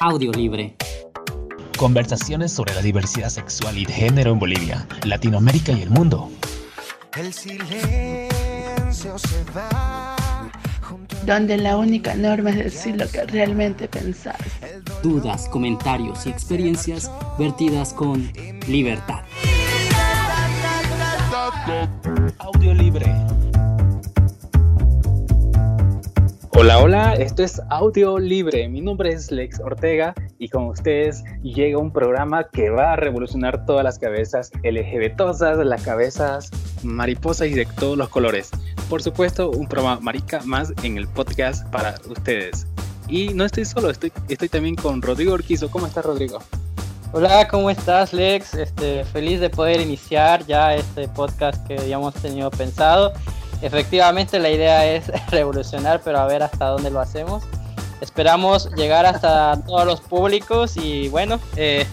Audio Libre. Conversaciones sobre la diversidad sexual y de género en Bolivia, Latinoamérica y el mundo. El silencio se va. Donde la única norma es decir lo que realmente pensás. Dudas, comentarios y experiencias vertidas con libertad. Audio libre. Hola, hola, esto es Audio Libre. Mi nombre es Lex Ortega y con ustedes llega un programa que va a revolucionar todas las cabezas LGBTosas, las cabezas mariposas y de todos los colores. Por supuesto, un programa marica más en el podcast para ustedes. Y no estoy solo, estoy, estoy también con Rodrigo Orquizo. ¿Cómo estás, Rodrigo? Hola, ¿cómo estás, Lex? Este, feliz de poder iniciar ya este podcast que habíamos tenido pensado. Efectivamente, la idea es revolucionar, pero a ver hasta dónde lo hacemos. Esperamos llegar hasta todos los públicos y bueno, eh,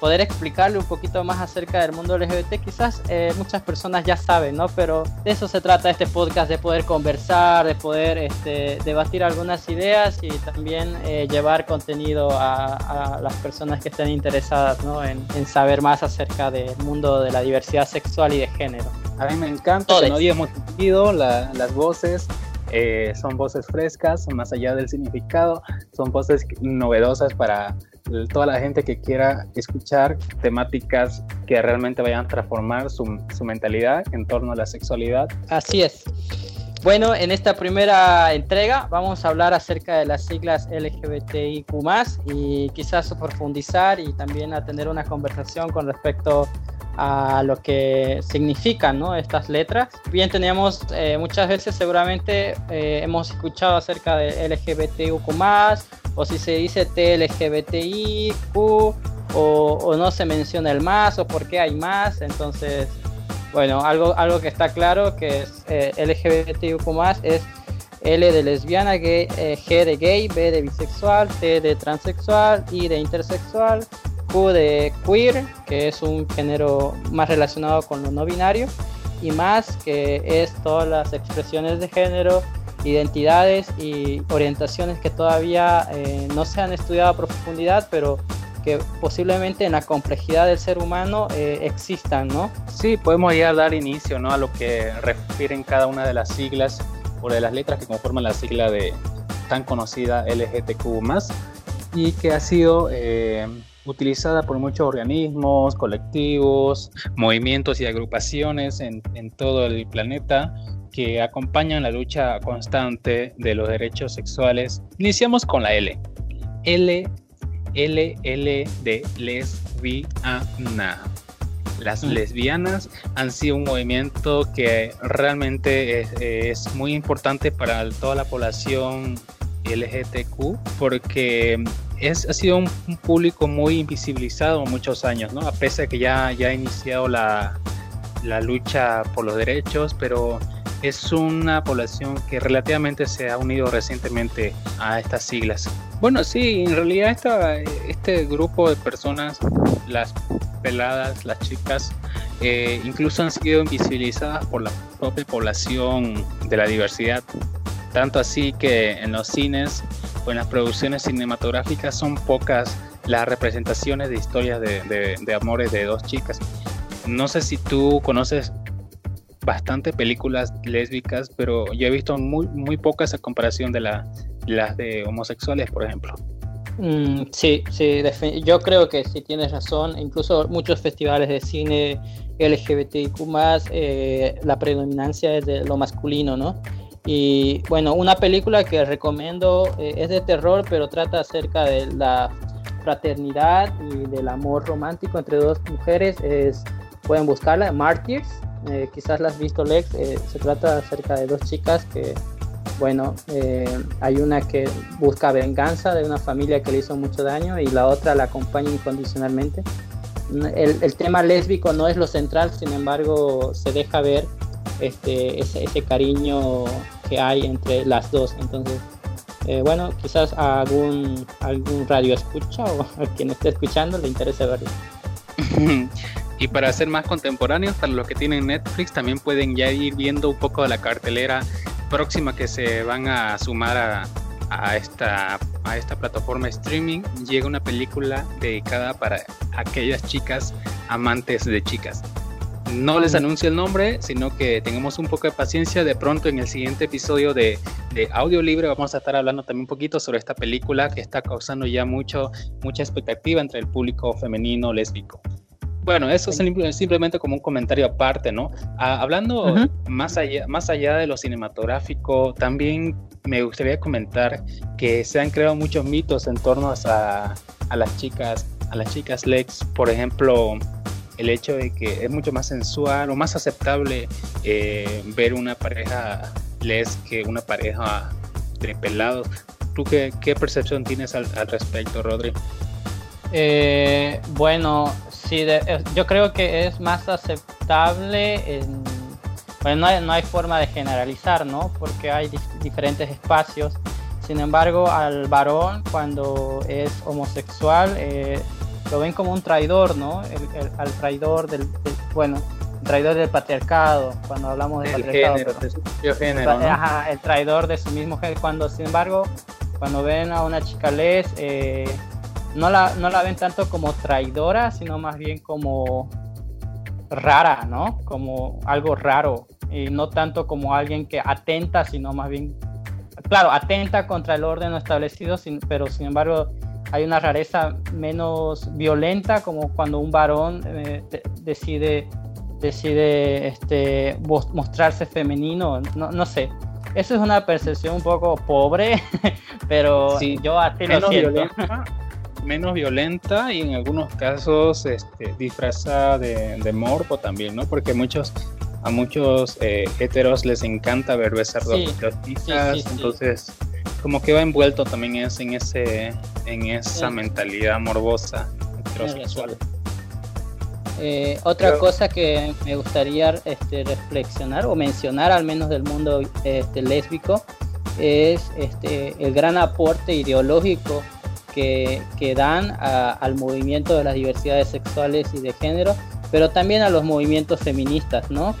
poder explicarle un poquito más acerca del mundo LGBT. Quizás eh, muchas personas ya saben, ¿no? Pero de eso se trata este podcast, de poder conversar, de poder este, debatir algunas ideas y también eh, llevar contenido a, las personas que estén interesadas ¿no? en, saber más acerca del mundo de la diversidad sexual y de género. A mí me encanta que no hayamos sentido las voces eh, son voces frescas, más allá del significado, son voces novedosas para toda la gente que quiera escuchar temáticas que realmente vayan a transformar su, su mentalidad en torno a la sexualidad. Así es. Bueno, en esta primera entrega vamos a hablar acerca de las siglas LGBTIQ y quizás profundizar y también a tener una conversación con respecto a lo que significan ¿no? estas letras. Bien, teníamos eh, muchas veces seguramente eh, hemos escuchado acerca de LGBTIQ o si se dice TLGBTIQ o, o no se menciona el más o por qué hay más. Entonces, bueno, algo, algo que está claro que es eh, LGBTIQ es L de lesbiana, gay, G de gay, B de bisexual, T de transexual, I de intersexual, de queer, que es un género más relacionado con lo no binario, y más que es todas las expresiones de género, identidades y orientaciones que todavía eh, no se han estudiado a profundidad, pero que posiblemente en la complejidad del ser humano eh, existan, ¿no? Sí, podemos ya dar inicio ¿no? a lo que refieren cada una de las siglas o de las letras que conforman la sigla de tan conocida LGTQ+, y que ha sido eh, utilizada por muchos organismos, colectivos, movimientos y agrupaciones en, todo el planeta que acompañan la lucha constante de los derechos sexuales. Iniciamos con la L. L, L, L de lesbiana. Las mm. lesbianas han sido un movimiento que realmente es muy importante para toda la población LGTQ porque es, ha sido un, público muy invisibilizado muchos años, ¿no? A pesar de que ya, ya ha iniciado la, la lucha por los derechos, pero es una población que relativamente se ha unido recientemente a estas siglas. Bueno, sí, en realidad esta, este grupo de personas, las peladas, las chicas, eh, incluso han sido invisibilizadas por la propia población de la diversidad. Tanto así que en los cines o en las producciones cinematográficas son pocas las representaciones de historias de, amores de dos chicas. No sé si tú conoces bastante películas lésbicas, pero yo he visto muy, muy pocas a comparación de la, las de homosexuales, por ejemplo. Mm, sí, sí, yo creo que sí tienes razón. Incluso muchos festivales de cine LGBTIQ, eh, la predominancia es de lo masculino, ¿no? Y bueno, una película que recomiendo eh, es de terror, pero trata acerca de la fraternidad y del amor romántico entre dos mujeres. Es, pueden buscarla, Martyrs. Eh, quizás la has visto, Lex. Eh, se trata acerca de dos chicas que, bueno, hay una que busca venganza de una familia que le hizo mucho daño y la otra la acompaña incondicionalmente. El, el tema lésbico no es lo central, sin embargo, se deja ver este, ese, cariño que hay entre las dos. Entonces, eh, bueno, quizás a algún, algún radio escucha o a quien esté escuchando le interese verlo. y para ser más contemporáneos, para los que tienen Netflix, también pueden ya ir viendo un poco de la cartelera próxima que se van a sumar a, a esta a esta plataforma streaming llega una película dedicada para aquellas chicas amantes de chicas. No les anuncio el nombre, sino que tengamos un poco de paciencia. De pronto en el siguiente episodio de, de Audio Libre vamos a estar hablando también un poquito sobre esta película que está causando ya mucho, mucha expectativa entre el público femenino lésbico. Bueno, eso es simplemente como un comentario aparte, ¿no? Ah, hablando más, allá, más allá de lo cinematográfico, también me gustaría comentar que se han creado muchos mitos en torno a, a las chicas, a las chicas lex, por ejemplo, el hecho de que es mucho más sensual o más aceptable eh, ver una pareja les que una pareja de. ¿Tú qué, percepción tienes al, respecto, Rodri? Eh, bueno, sí, eh, yo creo que es más aceptable. En, bueno, no hay, forma de generalizar, ¿no? Porque hay diferentes espacios. Sin embargo, al varón, cuando es homosexual, lo ven como un traidor, ¿no? El, al traidor del, bueno, traidor del patriarcado, cuando hablamos del patriarcado. Género, el traidor de su mismo género. Cuando, sin embargo, cuando ven a una chica les, eh, no la, no la ven tanto como traidora, sino más bien como rara, ¿no? Como algo raro. Y no tanto como alguien que atenta, sino más bien, claro, atenta contra el orden establecido, pero sin embargo hay una rareza menos violenta, como cuando un varón eh, decide, decide este, mostrarse femenino, no, no sé. Eso es una percepción un poco pobre, pero yo así lo siento menos violenta y en algunos casos este, disfrazada de, de, morbo también, ¿no? Porque muchos a muchos eh, heteros les encanta ver besar sí, entonces como que va envuelto también es en ese en esa mentalidad morbosa heterosexual. Eh, otra cosa que me gustaría este, reflexionar o mencionar al menos del mundo este, lésbico es este, el gran aporte ideológico que, dan al movimiento de las diversidades sexuales y de género, pero también a los movimientos feministas, ¿no?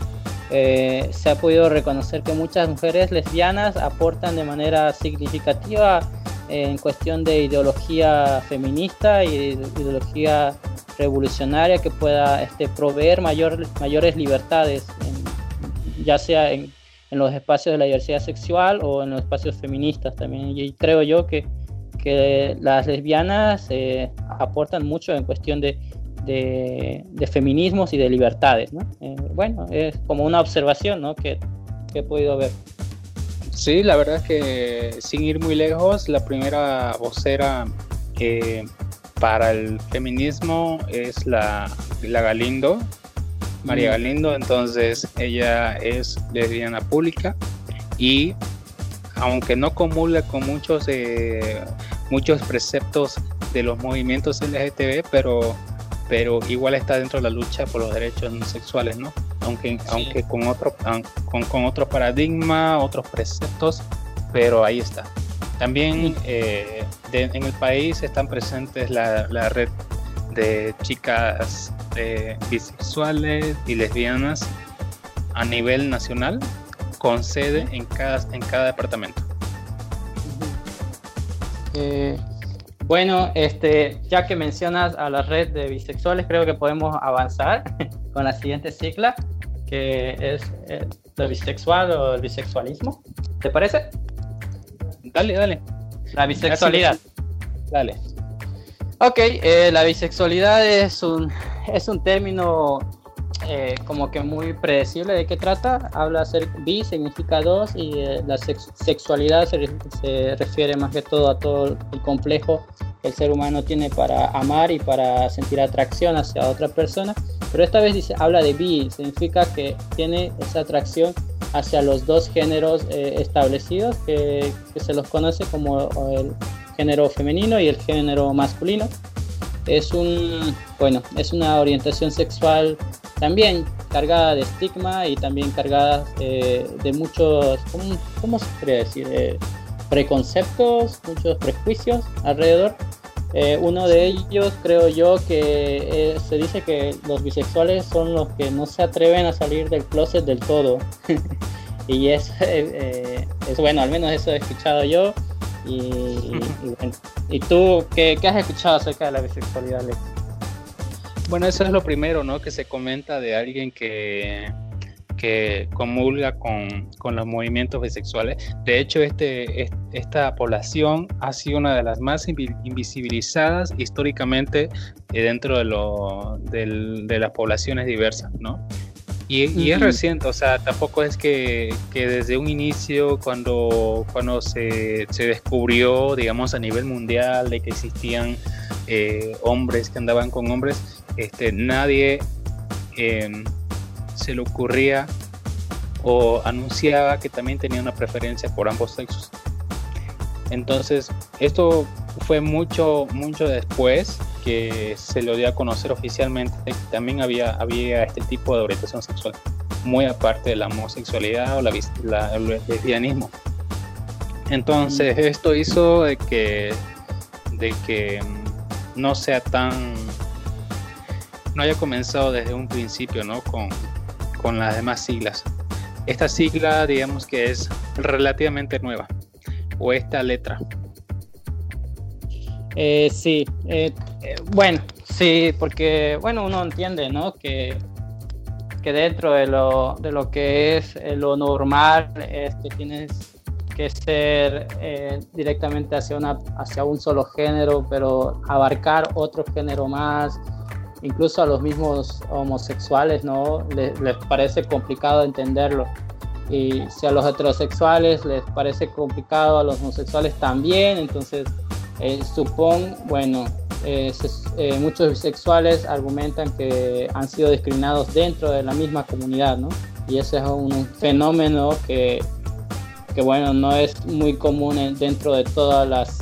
Eh, se ha podido reconocer que muchas mujeres lesbianas aportan de manera significativa en cuestión de ideología feminista y ideología revolucionaria que pueda este, proveer mayor, mayores libertades, ya sea en, en, los espacios de la diversidad sexual o en los espacios feministas también. Y creo yo que que las lesbianas eh, aportan mucho en cuestión de, de, feminismos y de libertades. ¿no? Eh, bueno, es como una observación ¿no? que, que, he podido ver. Sí, la verdad es que sin ir muy lejos, la primera vocera para el feminismo es la, la Galindo, María mm. Galindo, entonces ella es lesbiana pública y aunque no comulga con muchos, eh, muchos preceptos de los movimientos LGTB, pero, pero igual está dentro de la lucha por los derechos sexuales, ¿no? Aunque, aunque con, otro, con, con, otro paradigma, otros preceptos, pero ahí está. También eh, en el país están presentes la, la red de chicas eh, bisexuales y lesbianas a nivel nacional con sede en cada, en cada departamento. Eh, bueno, este, ya que mencionas a la red de bisexuales, creo que podemos avanzar con la siguiente cicla, que es el eh, bisexual o el bisexualismo. ¿Te parece? Dale, dale. La bisexualidad. Dale. Ok, eh, la bisexualidad es un, es un término eh, como que muy predecible de qué trata. Habla ser bi, significa dos, y eh, la sexualidad se, refiere más que todo a todo el complejo que el ser humano tiene para amar y para sentir atracción hacia otra persona. Pero esta vez dice, habla de bi, significa que tiene esa atracción hacia los dos géneros eh, establecidos que se los conoce como el género femenino y el género masculino es un bueno es una orientación sexual también cargada de estigma y también cargada eh, de muchos, ¿cómo, se podría decir? Eh, preconceptos, muchos prejuicios alrededor. Eh, uno de ellos creo yo que se dice que los bisexuales son los que no se atreven a salir del closet del todo. y es, es, bueno, al menos eso he escuchado yo. Y, y, tú qué, qué, has escuchado acerca de la bisexualidad, Alex? Bueno, eso es lo primero, ¿no? Que se comenta de alguien que, que comulga con, con, los movimientos bisexuales. De hecho, este, esta población ha sido una de las más invisibilizadas históricamente eh, dentro de, lo, de las poblaciones diversas, ¿no? Y, es reciente, o sea, tampoco es que, que desde un inicio, cuando, cuando se, se, descubrió, digamos, a nivel mundial de que existían eh, hombres que andaban con hombres, este, nadie em, se le ocurría o anunciaba que también tenía una preferencia por ambos sexos. Entonces, esto fue mucho, mucho después que se lo dio a conocer oficialmente que también había, había este tipo de orientación sexual, muy aparte de la homosexualidad o la, el lesbianismo. Entonces, mm. esto hizo de que, de que mm, no sea tan. no haya comenzado desde un principio, ¿no? Con, con las demás siglas. Esta sigla, digamos que es relativamente nueva, o esta letra. Eh, sí, eh, eh, bueno, sí, porque bueno, uno entiende, ¿no? Que, que dentro de lo, de lo que es eh, lo normal es que tienes que ser directamente hacia, una, hacia un solo género, pero abarcar otro género más, incluso a los mismos homosexuales, ¿no? Les, les parece complicado entenderlo. Y si a los heterosexuales les parece complicado, a los homosexuales también, entonces eh, supón, bueno, eh, eh, muchos bisexuales argumentan que han sido discriminados dentro de la misma comunidad, ¿no? Y ese es un fenómeno que, que bueno, no es muy común dentro de todas las,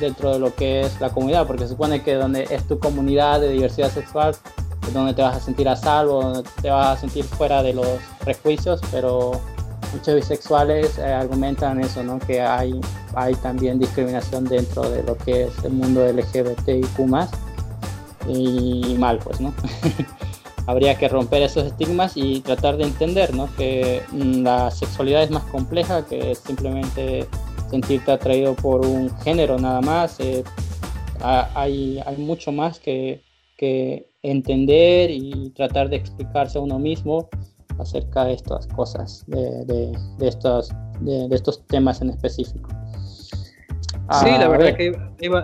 dentro de lo que es la comunidad, porque se supone que donde es tu comunidad de diversidad sexual, es donde te vas a sentir a salvo, donde te vas a sentir fuera de los prejuicios, pero muchos bisexuales eh, argumentan eso, ¿no? Que hay, hay también discriminación dentro de lo que es el mundo LGBTIQ+, y mal, pues, ¿no? Habría que romper esos estigmas y tratar de entender, ¿no? Que mm, la sexualidad es más compleja que simplemente sentirte atraído por un género nada más. Eh, hay, hay mucho más que, que entender y tratar de explicarse a uno mismo acerca de estas cosas, de, de, estos, de, estos temas en específico. Sí, la verdad que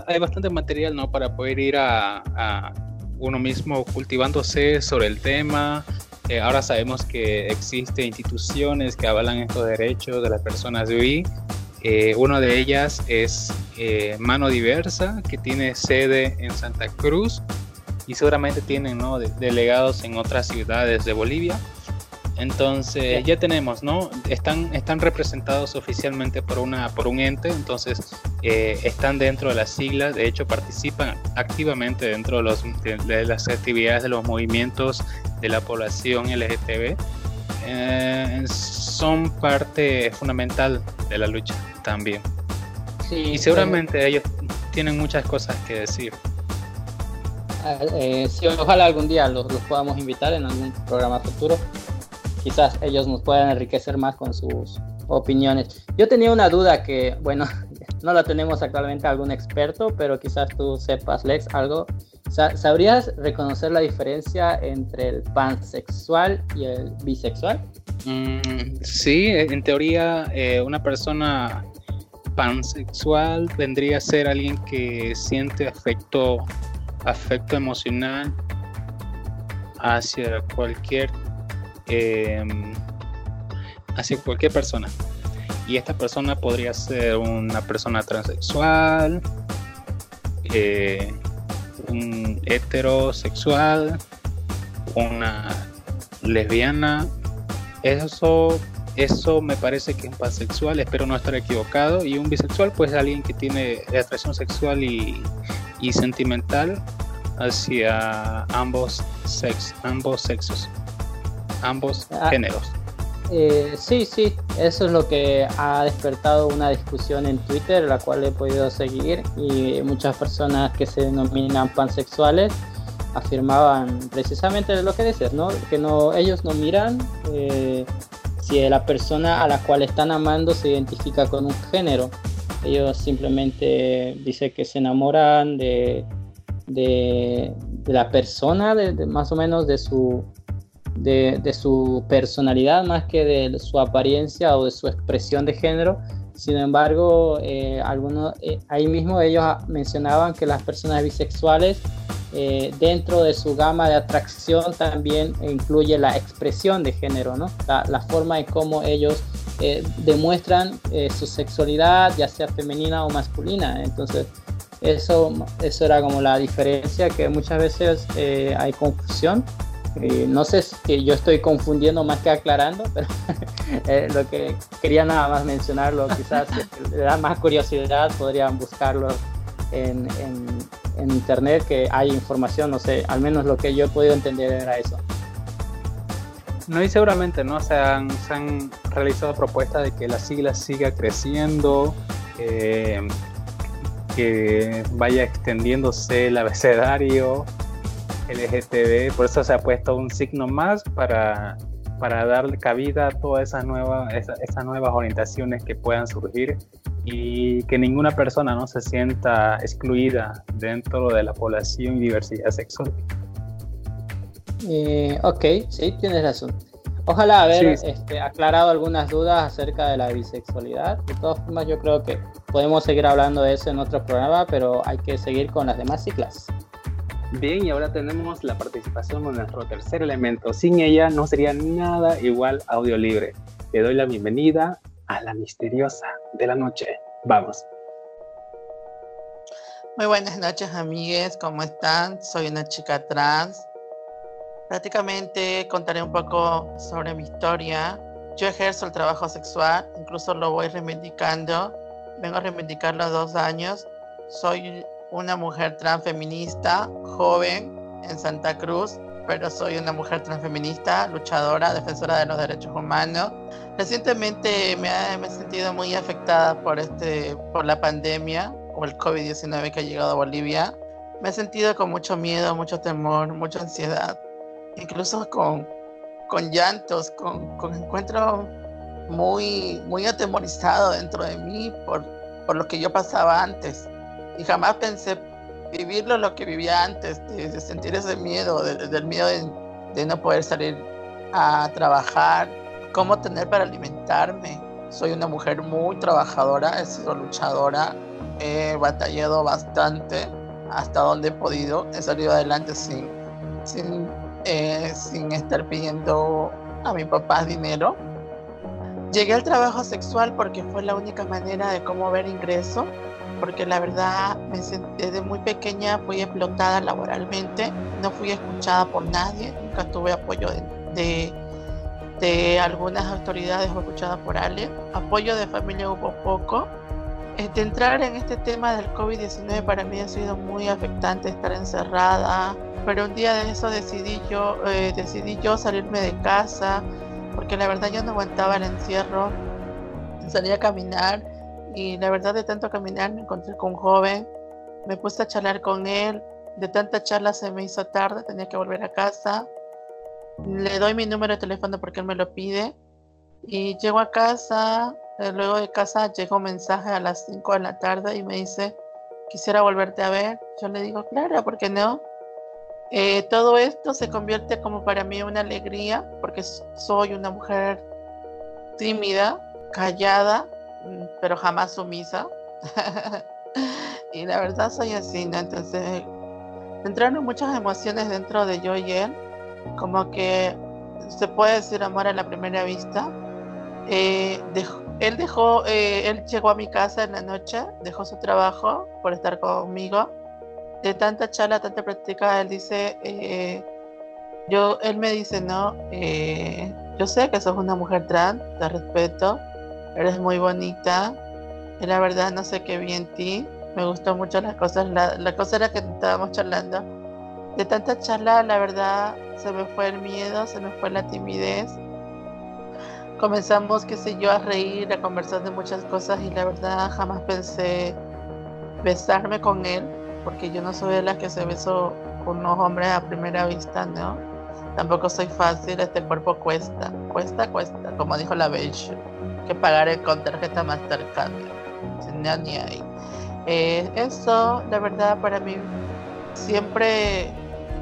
hay, bastante material ¿no? para poder ir a, uno mismo cultivándose sobre el tema. Eh, ahora sabemos que existen instituciones que avalan estos derechos de las personas de hoy. Eh, una de ellas es eh, Mano Diversa, que tiene sede en Santa Cruz y seguramente tienen ¿no? delegados en otras ciudades de Bolivia. Entonces ya tenemos, ¿no? Están, están representados oficialmente por, una, por un ente, entonces eh, están dentro de las siglas, de hecho participan activamente dentro de, los, de, las actividades de los movimientos de la población LGTB. Eh, son parte fundamental de la lucha también. y seguramente ellos tienen muchas cosas que decir. Ah, eh, sí, ojalá algún día los, los podamos invitar en algún programa futuro quizás ellos nos puedan enriquecer más con sus opiniones. Yo tenía una duda que, bueno, no la tenemos actualmente algún experto, pero quizás tú sepas, Lex, algo. ¿Sabrías reconocer la diferencia entre el pansexual y el bisexual? Mm, sí, en teoría eh, una persona pansexual vendría a ser alguien que siente afecto, afecto emocional hacia cualquier eh, hacia cualquier persona. Y esta persona podría ser una persona transexual, eh, un heterosexual, una lesbiana. Eso, eso me parece que es pansexual, espero no estar equivocado. Y un bisexual, pues alguien que tiene atracción sexual y, y sentimental hacia ambos, sex, ambos sexos ambos ah, géneros. Eh, sí, sí, eso es lo que ha despertado una discusión en Twitter, la cual he podido seguir, y muchas personas que se denominan pansexuales afirmaban precisamente lo que dices, ¿no? Que no, ellos no miran eh, si la persona a la cual están amando se identifica con un género, Ellos simplemente dicen que se enamoran de, de, la persona, de, más o menos de su, de, su personalidad más que de su apariencia o de su expresión de género. Sin embargo, eh, algunos, eh, ahí mismo ellos mencionaban que las personas bisexuales eh, dentro de su gama de atracción también incluye la expresión de género, ¿no? la, forma en cómo ellos demuestran su sexualidad, ya sea femenina o masculina. Entonces, eso, eso era como la diferencia que muchas veces hay confusión eh, no sé si yo estoy confundiendo más que aclarando, pero eh, lo que quería nada más mencionarlo, quizás si le da más curiosidad podrían buscarlo en, internet, que hay información, no sé, al menos lo que yo he podido entender era eso. No, y seguramente, ¿no? Se han, se han realizado propuestas de que la sigla siga creciendo, que vaya extendiéndose el abecedario, LGTB, por eso se ha puesto un signo más para, para darle cabida a todas esas nuevas, esas, nuevas orientaciones que puedan surgir y que ninguna persona no se sienta excluida dentro de la población y diversidad sexual. Eh, ok, sí, tienes razón. Ojalá haber este, aclarado algunas dudas acerca de la bisexualidad. De todas formas, yo creo que podemos seguir hablando de eso en otro programa, pero hay que seguir con las demás siglas. Bien, y ahora tenemos la participación de nuestro tercer elemento. Sin ella no sería nada igual audio libre. Le doy la bienvenida a la misteriosa de la noche. Vamos. Muy buenas noches, amigues. ¿Cómo están? Soy una chica trans. Prácticamente contaré un poco sobre mi historia. Yo ejerzo el trabajo sexual, incluso lo voy reivindicando. Vengo a reivindicarlo dos años. Soy una mujer transfeminista, joven en Santa Cruz, pero soy una mujer transfeminista, luchadora, defensora de los derechos humanos. Recientemente me, he sentido muy afectada por, este, por la pandemia o el COVID-19 que ha llegado a Bolivia. Me he sentido con mucho miedo, mucho temor, mucha ansiedad, incluso con, con llantos, con, con encuentros muy, muy atemorizado dentro de mí por, por lo que yo pasaba antes y jamás pensé vivirlo lo que vivía antes, de, sentir ese miedo, del miedo de, no poder salir a trabajar, cómo tener para alimentarme. Soy una mujer muy trabajadora, he sido luchadora, he batallado bastante hasta donde he podido, he salido adelante sin, sin, eh, sin estar pidiendo a mi papá dinero. Llegué al trabajo sexual porque fue la única manera de cómo ver ingreso porque la verdad me desde muy pequeña fui explotada laboralmente, no fui escuchada por nadie, nunca tuve apoyo de, de, algunas autoridades o escuchada por alguien, apoyo de familia hubo poco. Este, entrar en este tema del COVID-19 para mí ha sido muy afectante estar encerrada, pero un día de eso decidí yo, eh, decidí yo salirme de casa, porque la verdad yo no aguantaba el encierro, salí a caminar y la verdad de tanto caminar me encontré con un joven, me puse a charlar con él, de tanta charla se me hizo tarde, tenía que volver a casa, le doy mi número de teléfono porque él me lo pide y llego a casa, eh, luego de casa llegó un mensaje a las 5 de la tarde y me dice, quisiera volverte a ver, yo le digo, claro, ¿por qué no? Eh, todo esto se convierte como para mí una alegría porque soy una mujer tímida, callada, pero jamás sumisa. y la verdad soy así, ¿no? Entonces entraron muchas emociones dentro de yo y él, como que se puede decir amor a la primera vista. Eh, él dejó, eh, él llegó a mi casa en la noche, dejó su trabajo por estar conmigo. De tanta charla, tanta práctica, él dice, eh, yo, él me dice, no, yo sé que sos una mujer trans, te respeto, eres muy bonita. Y la verdad no sé qué vi en ti. Me gustó mucho las cosas. La, cosa era que estábamos charlando. De tanta charla, la verdad, se me fue el miedo, se me fue la timidez. Comenzamos, qué sé yo, a reír, a conversar de muchas cosas y la verdad jamás pensé besarme con él, porque yo no soy de las que se besó con unos hombres a primera vista, ¿no? Tampoco soy fácil, este cuerpo cuesta, cuesta, cuesta, como dijo la Beige que pagar con tarjeta Mastercard. nada ni ahí. Eh, eso, la verdad, para mí siempre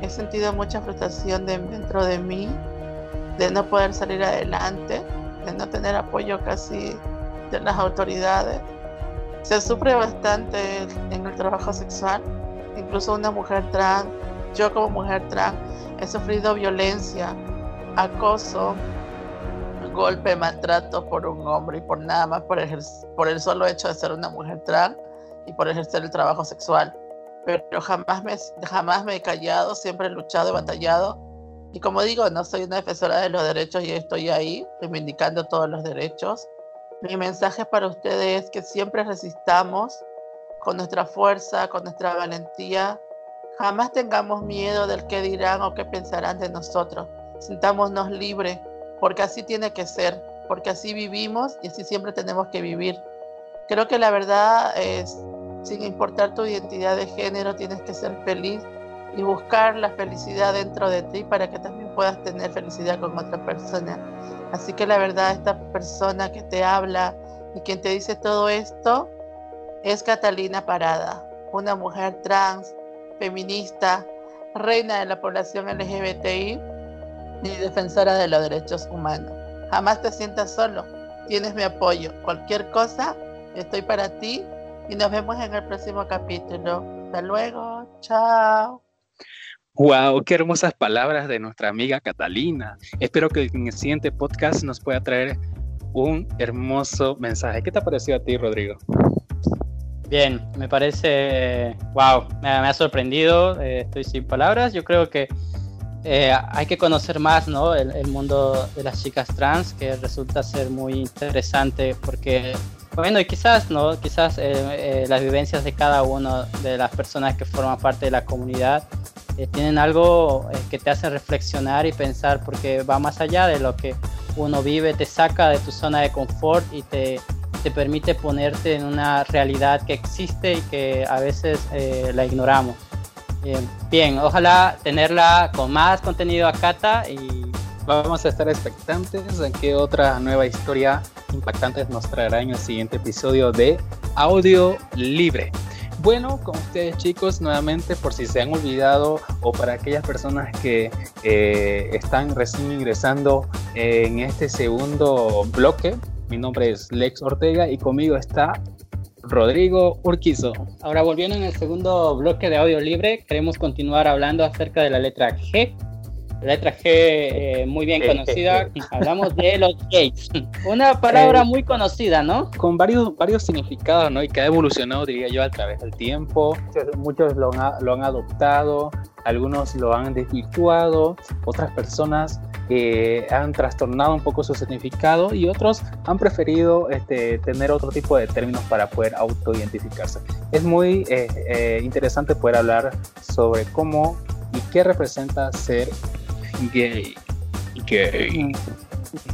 he sentido mucha frustración dentro de mí, de no poder salir adelante, de no tener apoyo casi de las autoridades. Se sufre bastante en el trabajo sexual, incluso una mujer trans, yo como mujer trans he sufrido violencia, acoso, golpe, maltrato por un hombre y por nada más por, por el solo hecho de ser una mujer trans y por ejercer el trabajo sexual. Pero jamás me, jamás me he callado, siempre he luchado y batallado. Y como digo, no soy una defensora de los derechos y estoy ahí reivindicando todos los derechos. Mi mensaje para ustedes es que siempre resistamos con nuestra fuerza, con nuestra valentía. Jamás tengamos miedo del qué dirán o qué pensarán de nosotros. Sintámonos libres, porque así tiene que ser, porque así vivimos y así siempre tenemos que vivir. Creo que la verdad es, sin importar tu identidad de género, tienes que ser feliz y buscar la felicidad dentro de ti para que también puedas tener felicidad con otra persona. Así que la verdad, esta persona que te habla y quien te dice todo esto es Catalina Parada, una mujer trans, feminista, reina de la población LGBTI y defensora de los derechos humanos. Jamás te sientas solo, tienes mi apoyo. Cualquier cosa, estoy para ti y nos vemos en el próximo capítulo. Hasta luego, chao. Wow, qué hermosas palabras de nuestra amiga Catalina. Espero que en el siguiente podcast nos pueda traer un hermoso mensaje. ¿Qué te ha parecido a ti, Rodrigo? Bien, me parece, wow, me, ha sorprendido, eh, estoy sin palabras. Yo creo que eh, hay que conocer más ¿no? el, mundo de las chicas trans, que resulta ser muy interesante porque, bueno, y quizás, ¿no? quizás eh, eh, las vivencias de cada una de las personas que forman parte de la comunidad tienen algo que te hace reflexionar y pensar porque va más allá de lo que uno vive, te saca de tu zona de confort y te, te permite ponerte en una realidad que existe y que a veces la ignoramos. Bien, ojalá tenerla con más contenido a Cata y vamos a estar expectantes de qué otra nueva historia impactante nos traerá en el siguiente episodio de Audio Libre. Bueno, con ustedes chicos, nuevamente por si se han olvidado o para aquellas personas que eh, están recién ingresando en este segundo bloque, mi nombre es Lex Ortega y conmigo está Rodrigo Urquizo. Ahora volviendo en el segundo bloque de audio libre, queremos continuar hablando acerca de la letra G. La letra G eh, muy bien conocida, hablamos de los gays. Una palabra eh, muy conocida, ¿no? Con varios, varios significados, ¿no? Y que ha evolucionado, diría yo, a través del tiempo. Muchos lo han, lo han adoptado, algunos lo han desvirtuado, otras personas eh, han trastornado un poco su significado y otros han preferido este, tener otro tipo de términos para poder autoidentificarse. Es muy eh, eh, interesante poder hablar sobre cómo y qué representa ser gay. Gay.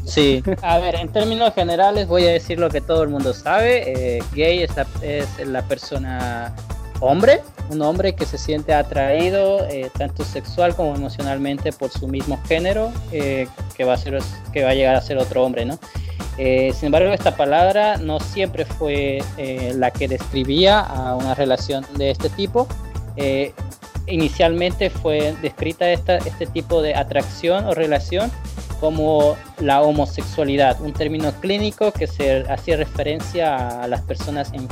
Sí, a ver, en términos generales voy a decir lo que todo el mundo sabe. gay es es la persona hombre, un hombre que se siente atraído eh, tanto sexual como emocionalmente por su mismo género, eh, que, va a ser, que va a llegar a ser otro hombre, ¿no? Eh, sin embargo, esta palabra no siempre fue la que describía a una relación de este tipo. inicialmente fue descrita este tipo de atracción o relación como la homosexualidad, un término clínico que se hacía referencia a las personas en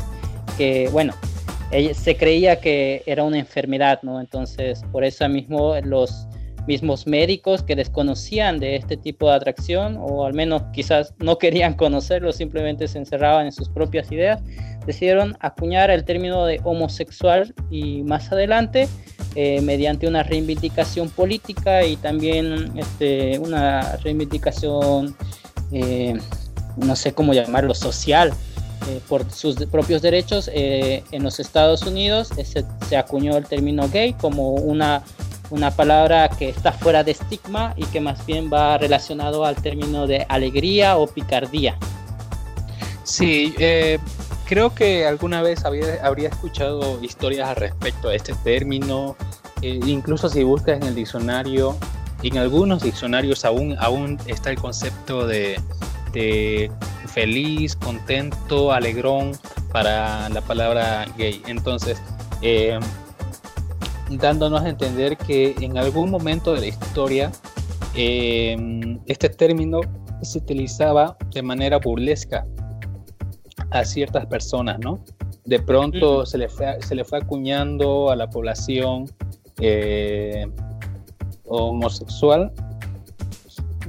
que, bueno, se creía que era una enfermedad, ¿no? Entonces, por eso mismo los mismos médicos que desconocían de este tipo de atracción, o al menos quizás no querían conocerlo, simplemente se encerraban en sus propias ideas, decidieron acuñar el término de homosexual y más adelante, eh, mediante una reivindicación política y también este, una reivindicación, eh, no sé cómo llamarlo, social, eh, por sus propios derechos eh, en los Estados Unidos se, acuñó el término gay como una, una palabra que está fuera de estigma y que más bien va relacionado al término de alegría o picardía. Sí, eh, creo que alguna vez había, habría escuchado historias al respecto de este término, incluso si buscas en el diccionario, en algunos diccionarios aún, aún está el concepto de, de feliz, contento, alegrón, para la palabra gay. Entonces, eh, dándonos a entender que en algún momento de la historia eh, este término se utilizaba de manera burlesca a ciertas personas, ¿no? De pronto se, le fue, se le fue acuñando a la población eh, homosexual.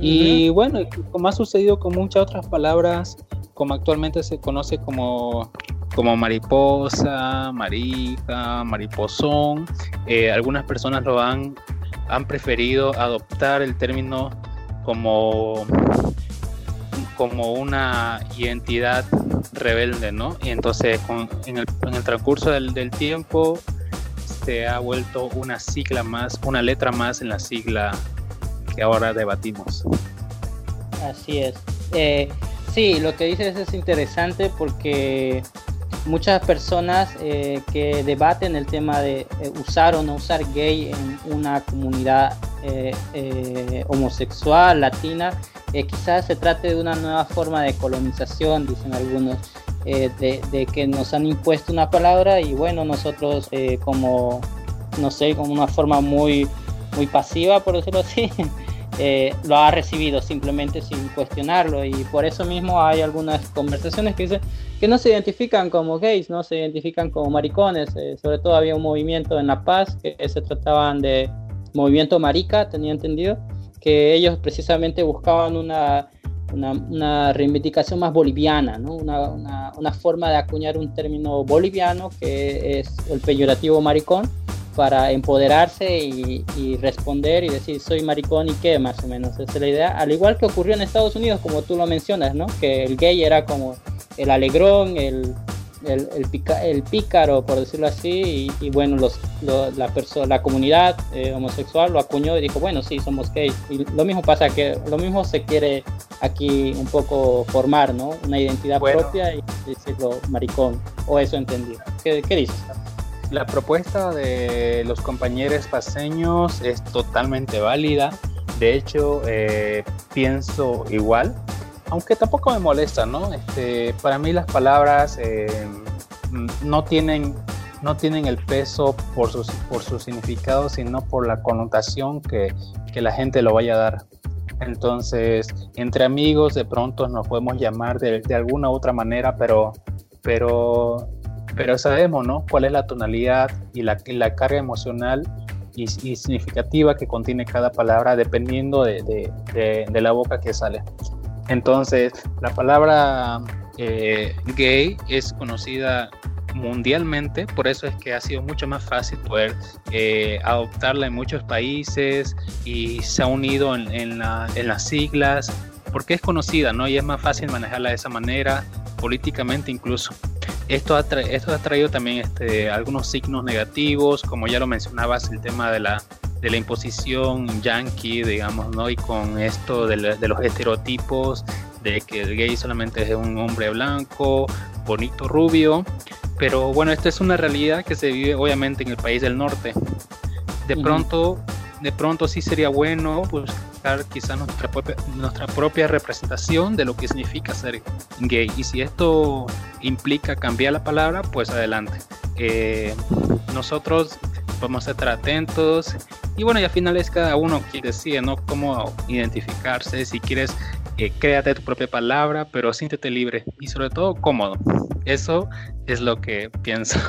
Y bueno, como ha sucedido con muchas otras palabras, como actualmente se conoce como, como mariposa, marica, mariposón, eh, algunas personas lo han, han preferido adoptar el término como, como una identidad rebelde, ¿no? Y entonces en, el, en, el, transcurso del, del tiempo se ha vuelto una sigla más, una letra más en la sigla que ahora debatimos. Así es. Eh, sí, lo que dices es interesante porque muchas personas eh, que debaten el tema de eh, usar o no usar gay en una comunidad homosexual, latina, quizás se trate de una nueva forma de colonización, dicen algunos, de, de, que nos han impuesto una palabra y bueno, nosotros como, no sé, como una forma muy, muy pasiva, por decirlo así, eh, lo ha recibido simplemente sin cuestionarlo y por eso mismo hay algunas conversaciones que dicen que no se identifican como gays, no se identifican como maricones, eh, sobre todo había un movimiento en La Paz que se trataban de movimiento marica, tenía entendido, que ellos precisamente buscaban una, una, una reivindicación más boliviana, ¿no? una, una, forma de acuñar un término boliviano que es el peyorativo maricón para empoderarse y, responder y decir soy maricón y qué, más o menos, esa es la idea. Al igual que ocurrió en Estados Unidos, como tú lo mencionas, ¿no? Que el gay era como el alegrón, el, el, el, pícaro, por decirlo así, y, bueno, los, la, la comunidad eh, homosexual lo acuñó y dijo, bueno, sí, somos gays. Y lo mismo pasa que, lo mismo se quiere aquí un poco formar, ¿no? Una identidad propia y decirlo maricón, o eso entendido. ¿Qué, qué dices? La propuesta de los compañeros paseños es totalmente válida. De hecho, eh, pienso igual, aunque tampoco me molesta, ¿no? Este, para mí las palabras eh, no, tienen, no tienen el peso por su, por su significado, sino por la connotación que, que la gente lo vaya a dar. Entonces, entre amigos de pronto nos podemos llamar de, de alguna u otra manera, pero, pero pero sabemos, ¿no? Cuál es la tonalidad y la, la carga emocional y, significativa que contiene cada palabra dependiendo de, de, la boca que sale. Entonces, la palabra eh, gay es conocida mundialmente, por eso es que ha sido mucho más fácil poder eh, adoptarla en muchos países y se ha unido en, en, la, en, las siglas, porque es conocida, ¿no? Y es más fácil manejarla de esa manera, políticamente incluso. Esto ha, esto ha traído también este, algunos signos negativos, como ya lo mencionabas, el tema de la, de la imposición yankee, digamos, ¿no? Y con esto de, los estereotipos de que el gay solamente es un hombre blanco, bonito, rubio. Pero bueno, esta es una realidad que se vive obviamente en el país del norte. De pronto, de pronto sí sería bueno pues, quizás nuestra propia, nuestra propia representación de lo que significa ser gay. Y si esto implica cambiar la palabra, pues adelante. Eh, nosotros a estar atentos y bueno, y al final es cada uno quien decide, ¿no? Cómo identificarse, si quieres, eh, créate tu propia palabra, pero siéntete libre y sobre todo cómodo. Eso es lo que pienso.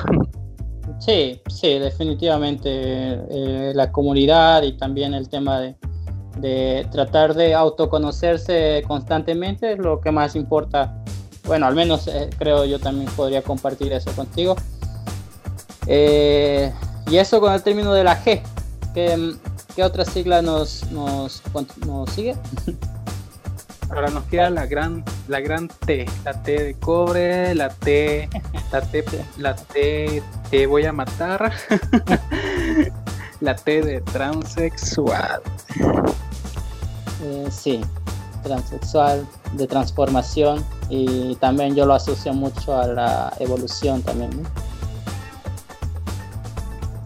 Sí, sí, definitivamente eh, la comunidad y también el tema de, de tratar de autoconocerse constantemente es lo que más importa. Bueno, al menos eh, creo yo también podría compartir eso contigo. Eh, y eso con el término de la G. ¿Qué, qué otra sigla nos, nos, nos sigue? Ahora nos queda la gran, la gran T, la T de cobre, la T, la T, la T, te voy a matar, la T de transexual. Eh, sí, transexual, de transformación y también yo lo asocio mucho a la evolución también.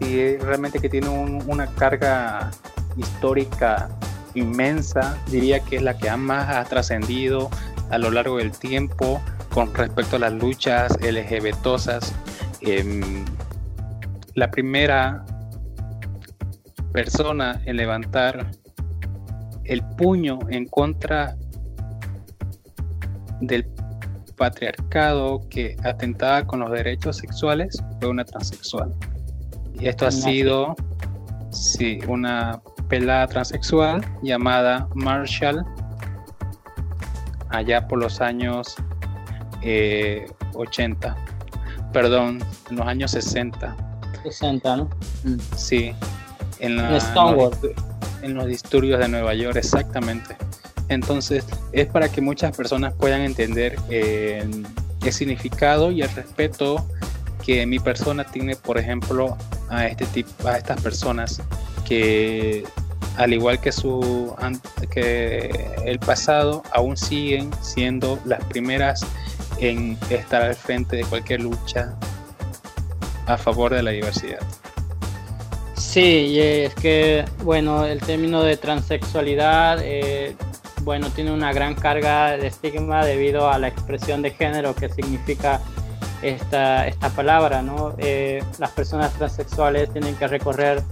Y realmente que tiene una carga histórica inmensa, diría que es la que más ha trascendido a lo largo del tiempo con respecto a las luchas LGBTosas. Em, la primera persona en levantar el puño en contra del patriarcado que atentaba con los derechos sexuales fue una transexual. Y esto ha sido, sí, una pelada transexual llamada Marshall, allá por los años 80, eh, perdón, en los años 60. 60, ¿no? Sí, en, la, en los disturbios de Nueva York, exactamente. Entonces, es para que muchas personas puedan entender eh, el significado y el respeto que mi persona tiene, por ejemplo, a este tipo, a estas personas que al igual que su que el pasado aún siguen siendo las primeras en estar al frente de cualquier lucha a favor de la diversidad. Sí, es que, bueno, el término de transexualidad, eh, bueno, tiene una gran carga de estigma debido a la expresión de género que significa esta, esta palabra, ¿no? Eh, las personas transexuales tienen que recorrer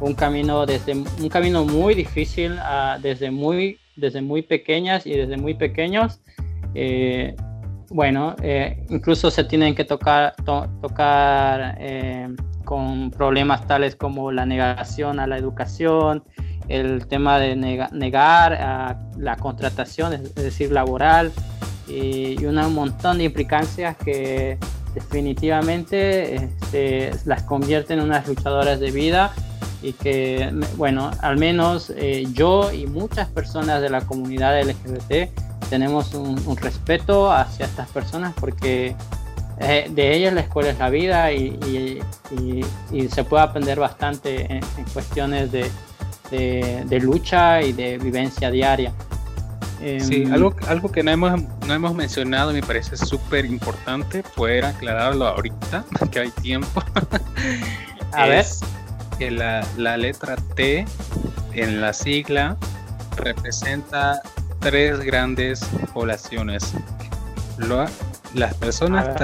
un camino desde un camino muy difícil desde muy desde muy pequeñas y desde muy pequeños eh, bueno incluso se tienen que tocar tocar con problemas tales como la negación a la educación, el tema de negar a la contratación, es decir, laboral, y, un montón de implicancias que definitivamente este, las convierten en unas luchadoras de vida y que, bueno, al menos eh, yo y muchas personas de la comunidad LGBT tenemos un respeto hacia estas personas porque eh, de ellas la escuela es la vida y, se puede aprender bastante en, cuestiones de, lucha y de vivencia diaria. Sí, em, algo, algo que no hemos, no hemos mencionado me parece súper importante poder aclararlo ahorita, que hay tiempo. A ver. Que la, la letra T en la sigla representa tres grandes poblaciones. Lo, las personas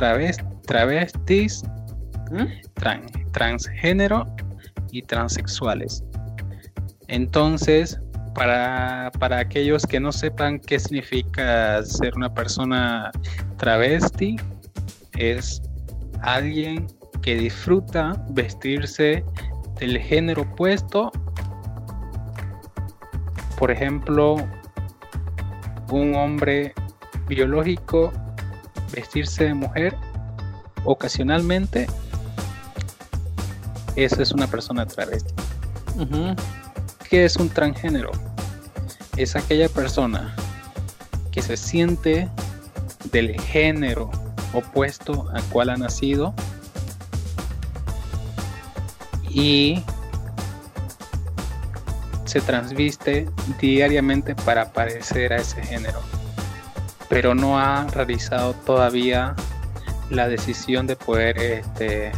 travestis, ¿Mm? transgénero y transexuales. Entonces, para, para, aquellos que no sepan qué significa ser una persona travesti, es alguien que disfruta vestirse del género opuesto. Por ejemplo, un hombre biológico vestirse de mujer ocasionalmente, eso es una persona travesti. ¿Qué es un transgénero? Es aquella persona que se siente del género opuesto al cual ha nacido y se transviste diariamente para parecer a ese género pero no ha realizado todavía la decisión de poder este,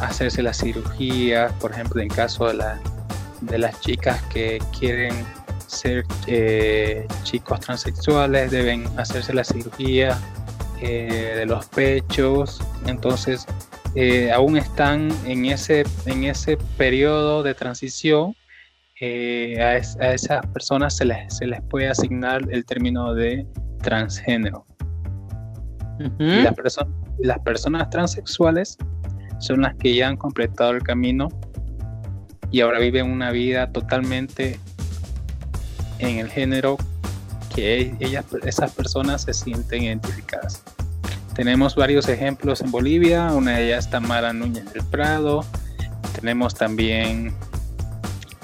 hacerse la cirugía, por ejemplo, en caso de, la, de las chicas que quieren ser eh, chicos transexuales, deben hacerse la cirugía eh, de los pechos, entonces eh, aún están en ese, en ese periodo de transición. A, a, esas personas se les, se les puede asignar el término de transgénero. y las, las personas transexuales son las que ya han completado el camino y ahora viven una vida totalmente en el género que ellas, esas personas se sienten identificadas. Tenemos varios ejemplos en Bolivia, una de ellas Tamara Núñez del Prado, tenemos también,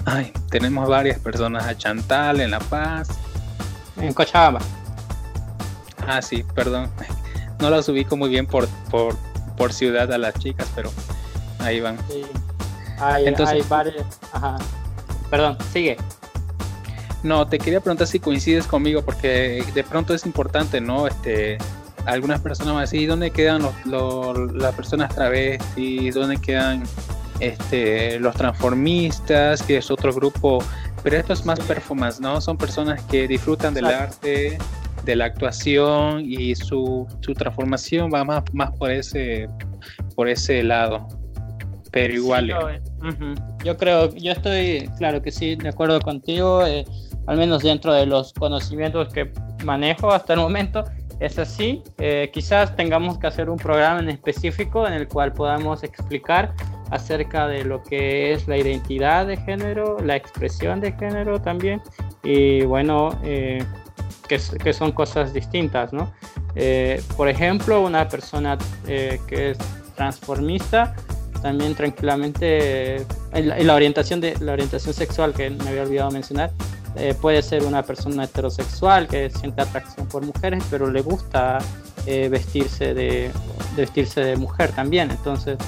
ay, tenemos varias personas a Chantal en La Paz. En Cochabamba. Ah, sí, perdón. No las ubico muy bien por, por, ciudad a las chicas, pero ahí van. Sí. Hay, Entonces, varios. Ajá. Perdón, sigue. No, te quería preguntar si coincides conmigo, porque de pronto es importante, ¿no? Este, algunas personas van a decir, ¿dónde quedan los, las personas travestis? ¿Dónde quedan este, los transformistas? Que es otro grupo. Pero esto es más performance, ¿no? Son personas que disfrutan del arte, de la actuación y su, su transformación va más, más por ese por ese lado. Pero igual yo creo yo estoy claro que sí de acuerdo contigo eh, al menos dentro de los conocimientos que manejo hasta el momento es así. Eh, quizás tengamos que hacer un programa en específico en el cual podamos explicar acerca de lo que es la identidad de género la expresión de género también. Y bueno eh, que, son cosas distintas, ¿no? Eh, por ejemplo, una persona eh, que es transformista también tranquilamente en la, orientación de la orientación sexual que me había olvidado mencionar eh, puede ser una persona heterosexual que siente atracción por mujeres pero le gusta vestirse de, vestirse de mujer también entonces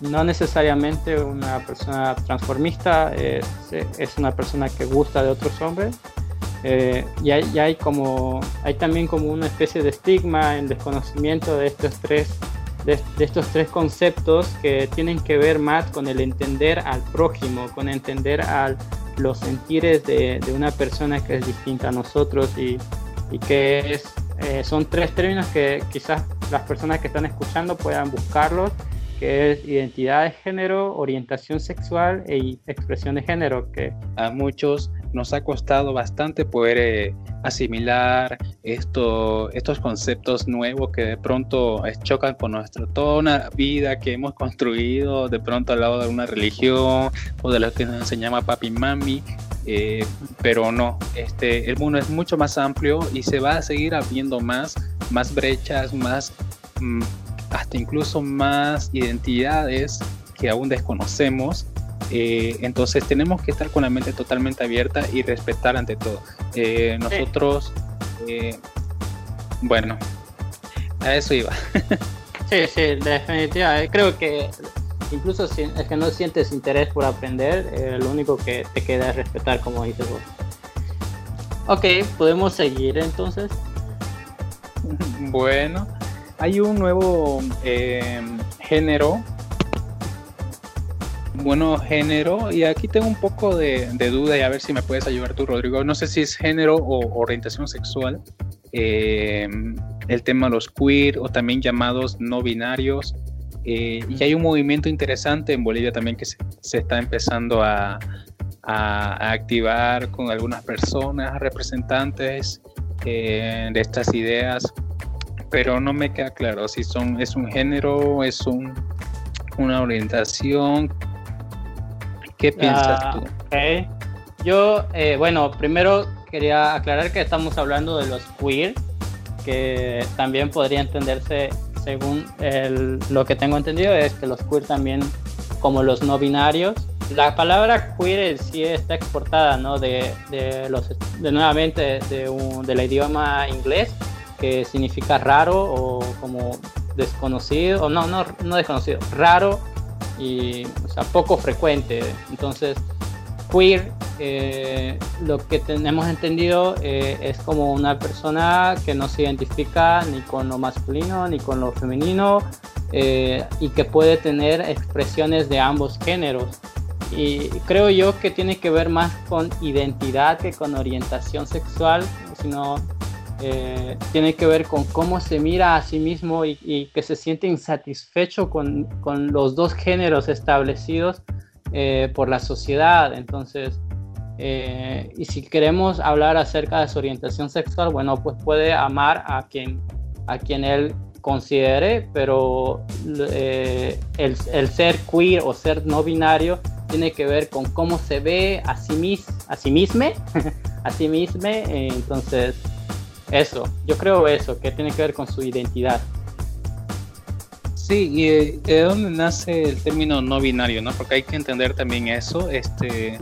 no necesariamente una persona transformista es una persona que gusta de otros hombres eh, ya, hay como hay también como una especie de estigma en desconocimiento de estos tres de, estos tres conceptos que tienen que ver más con el entender al prójimo con entender a los sentires de, una persona que es distinta a nosotros y, y que es, eh, son tres términos que quizás las personas que están escuchando puedan buscarlos que es identidad de género, orientación sexual e expresión de género, que a muchos nos ha costado bastante poder eh, asimilar esto, estos conceptos nuevos que de pronto chocan con nuestra toda una vida que hemos construido de pronto al lado de una religión o de lo que nos enseñaba papi y mami. Eh, pero no, este, el mundo es mucho más amplio y se va a seguir abriendo más, más brechas, más, mm, hasta incluso más identidades que aún desconocemos eh, entonces tenemos que estar con la mente totalmente abierta y respetar ante todo. Eh, nosotros, eh, bueno, a eso iba. sí, sí, definitivamente. Creo que incluso si es que no sientes interés por aprender, lo único que te queda es respetar, como dices vos. Ok, podemos seguir entonces. Bueno, hay un nuevo género bueno, género, y aquí tengo un poco de, duda y a ver si me puedes ayudar tú, Rodrigo. No sé si es género o orientación sexual, eh, el tema de los queer o también llamados no binarios. Eh, y hay un movimiento interesante en Bolivia también que se, está empezando a, activar con algunas personas, representantes eh, de estas ideas, pero no me queda claro si son, es un género, es un, una orientación, ¿Qué piensas ah, tú? Yo, eh, bueno, primero quería aclarar que estamos hablando de los queer, que también podría entenderse según lo que tengo entendido, es que los queer también, como los no binarios, la palabra queer sí está exportada, ¿no? De, los, de nuevamente de, un, del idioma inglés, que significa raro o como desconocido, o no, no, no desconocido, raro y o poco frecuente. Entonces, queer, eh, lo que tenemos entendido eh, es como una persona que no se identifica ni con lo masculino ni con lo femenino eh, y que puede tener expresiones de ambos géneros. Y creo yo que tiene que ver más con identidad que con orientación sexual, sino eh, tiene que ver con cómo se mira a sí mismo y, que se siente insatisfecho con, los dos géneros establecidos eh, por la sociedad. Entonces, eh, y si queremos hablar acerca de su orientación sexual, bueno, pues puede amar a quien, a quien él considere, pero el, el, ser queer o ser no binario tiene que ver con cómo se ve a sí, mis, a sí mismo, a sí mismo, entonces eso, yo creo eso, que tiene que ver con su identidad. Sí, y eh, de dónde nace el término no binario, ¿no? Porque hay que entender también eso. Este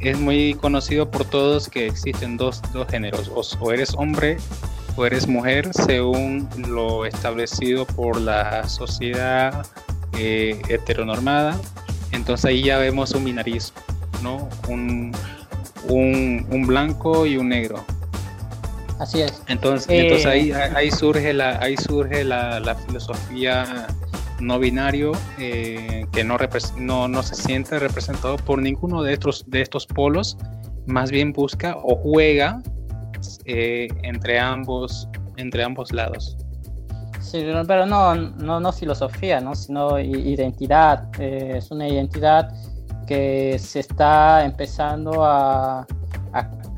es muy conocido por todos que existen dos, dos géneros, o, eres hombre o eres mujer, según lo establecido por la sociedad eh, heteronormada. Entonces ahí ya vemos un binarismo, ¿no? Un, un, un blanco y un negro. Así es. Entonces, entonces ahí, eh, ahí surge la, ahí surge la, filosofía no binario eh, que no, no, no, se siente representado por ninguno de estos, de estos polos, más bien busca o juega eh, entre, ambos, entre ambos lados. Sí, pero no, no, no filosofía, ¿no? sino identidad. Eh, es una identidad que se está empezando a,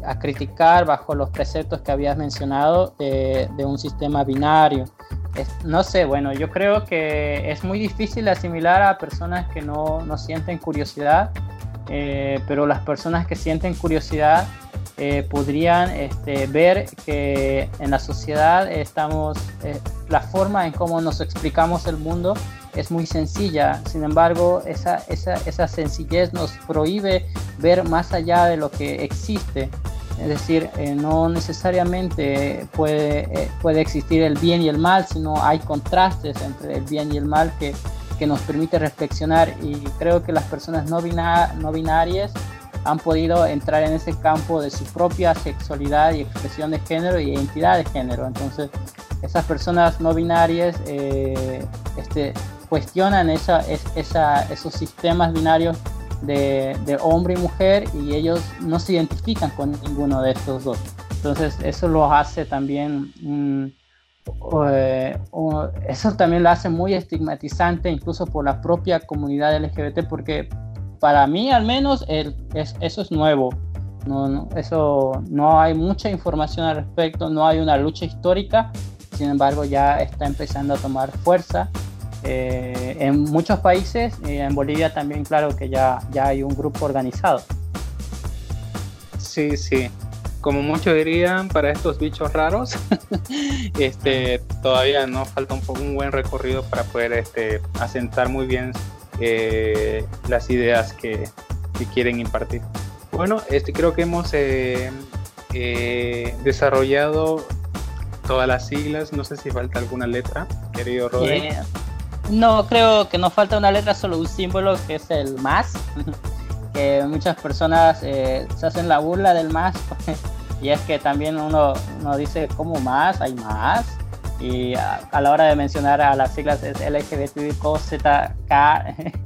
a, criticar bajo los preceptos que habías mencionado de, de un sistema binario. no sé, bueno, yo creo que es muy difícil asimilar a personas que no, no sienten curiosidad, eh, pero las personas que sienten curiosidad eh, podrían este, ver que en la sociedad estamos, eh, la forma en cómo nos explicamos el mundo es muy sencilla, sin embargo esa, esa, esa sencillez nos prohíbe ver más allá de lo que existe. Es decir, eh, no necesariamente puede, puede existir el bien y el mal, sino hay contrastes entre el bien y el mal que, que nos permite reflexionar y creo que las personas no, no binarias han podido entrar en ese campo de su propia sexualidad y expresión de género y identidad de género. Entonces, esas personas no binarias eh, este, cuestionan esa, esa, esos sistemas binarios de, de, hombre y mujer y ellos no se identifican con ninguno de estos dos. Entonces, eso lo hace también... Mm, eh, eso también lo hace muy estigmatizante incluso por la propia comunidad LGBT porque para mí al menos el, eso es nuevo. No, eso no hay mucha información al respecto, no hay una lucha histórica, sin embargo ya está empezando a tomar fuerza. Eh, en muchos países, y en Bolivia también claro que ya, ya hay un grupo organizado. Sí, sí. Como muchos dirían, para estos bichos raros, este, todavía nos falta un, un buen recorrido para poder este, asentar muy bien eh, las ideas que, quieren impartir. Bueno, este, creo que hemos eh, eh, desarrollado todas las siglas. No sé si falta alguna letra, querido Rodri. No, creo que nos falta una letra, solo un símbolo que es el más. que muchas personas se hacen la burla del más. y es que también uno, uno dice, ¿cómo más? ¿Hay más? y a, la hora de mencionar a las siglas es LGBTQZK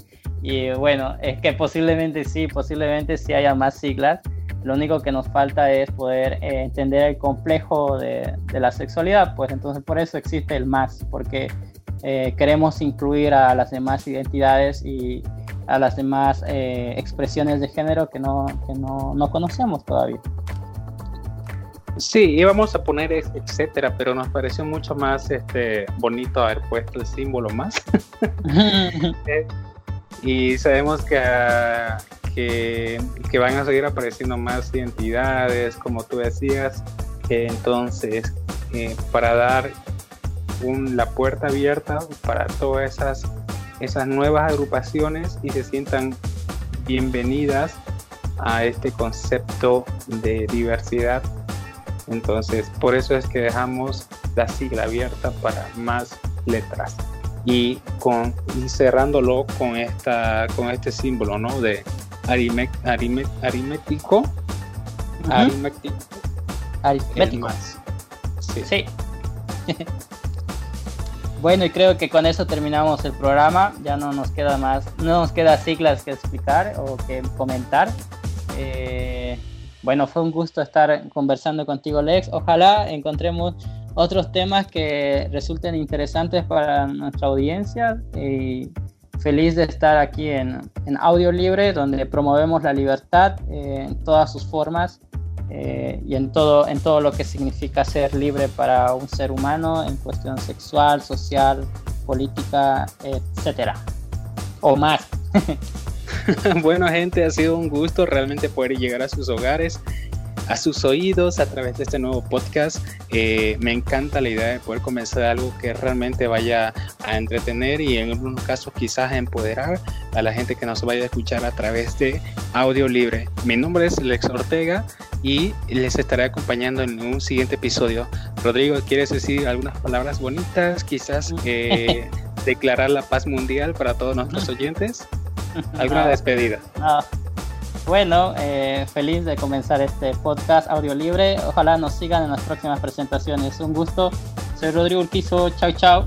y bueno, es que posiblemente sí, posiblemente sí haya más siglas. Lo único que nos falta es poder eh, entender el complejo de, la sexualidad, pues entonces por eso existe el más, porque eh, queremos incluir a las demás identidades y a las demás eh, expresiones de género que no, que no, no conocemos todavía. Sí, íbamos a poner etcétera, pero nos pareció mucho más este, bonito haber puesto el símbolo más. Eh, y sabemos que, que, van a seguir apareciendo más identidades, como tú decías. entonces, eh, para dar la puerta abierta para todas esas, esas nuevas agrupaciones y se sientan bienvenidas a este concepto de diversidad entonces, por eso es que dejamos la sigla abierta para más letras. Y, con, cerrándolo con, esta, con este símbolo, ¿no? De aritmético. Aritmético. Aritmético. Sí. sí. bueno, y creo que con eso terminamos el programa. Ya no nos queda más, no nos queda siglas que explicar o que comentar. Eh, bueno, fue un gusto estar conversando contigo, Lex. Ojalá encontremos otros temas que resulten interesantes para nuestra audiencia. Y feliz de estar aquí en, Audio Libre, donde promovemos la libertad eh, en todas sus formas eh, y en todo, en todo lo que significa ser libre para un ser humano en cuestión sexual, social, política, etcétera. O más. bueno, gente, ha sido un gusto realmente poder llegar a sus hogares, a sus oídos a través de este nuevo podcast. Eh, me encanta la idea de poder comenzar algo que realmente vaya a entretener y en algunos casos quizás a empoderar a la gente que nos vaya a escuchar a través de audio libre. Mi nombre es Lex Ortega y les estaré acompañando en un siguiente episodio. Rodrigo, ¿quieres decir algunas palabras bonitas? Quizás eh, declarar la paz mundial para todos nuestros oyentes. ¿Alguna despedida? Bueno, eh, feliz de comenzar este podcast audio libre. Ojalá nos sigan en las próximas presentaciones. Un gusto. Soy Rodrigo Urquizo. Chao, chao.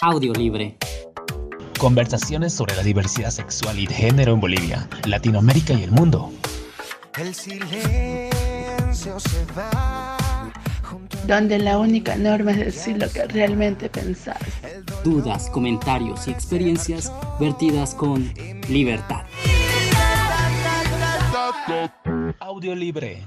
Audio libre. Conversaciones sobre la diversidad sexual y de género en Bolivia, Latinoamérica y el mundo. El silencio se va. Donde la única norma es decir lo que realmente pensás. Dudas, comentarios y experiencias vertidas con libertad. Audio libre.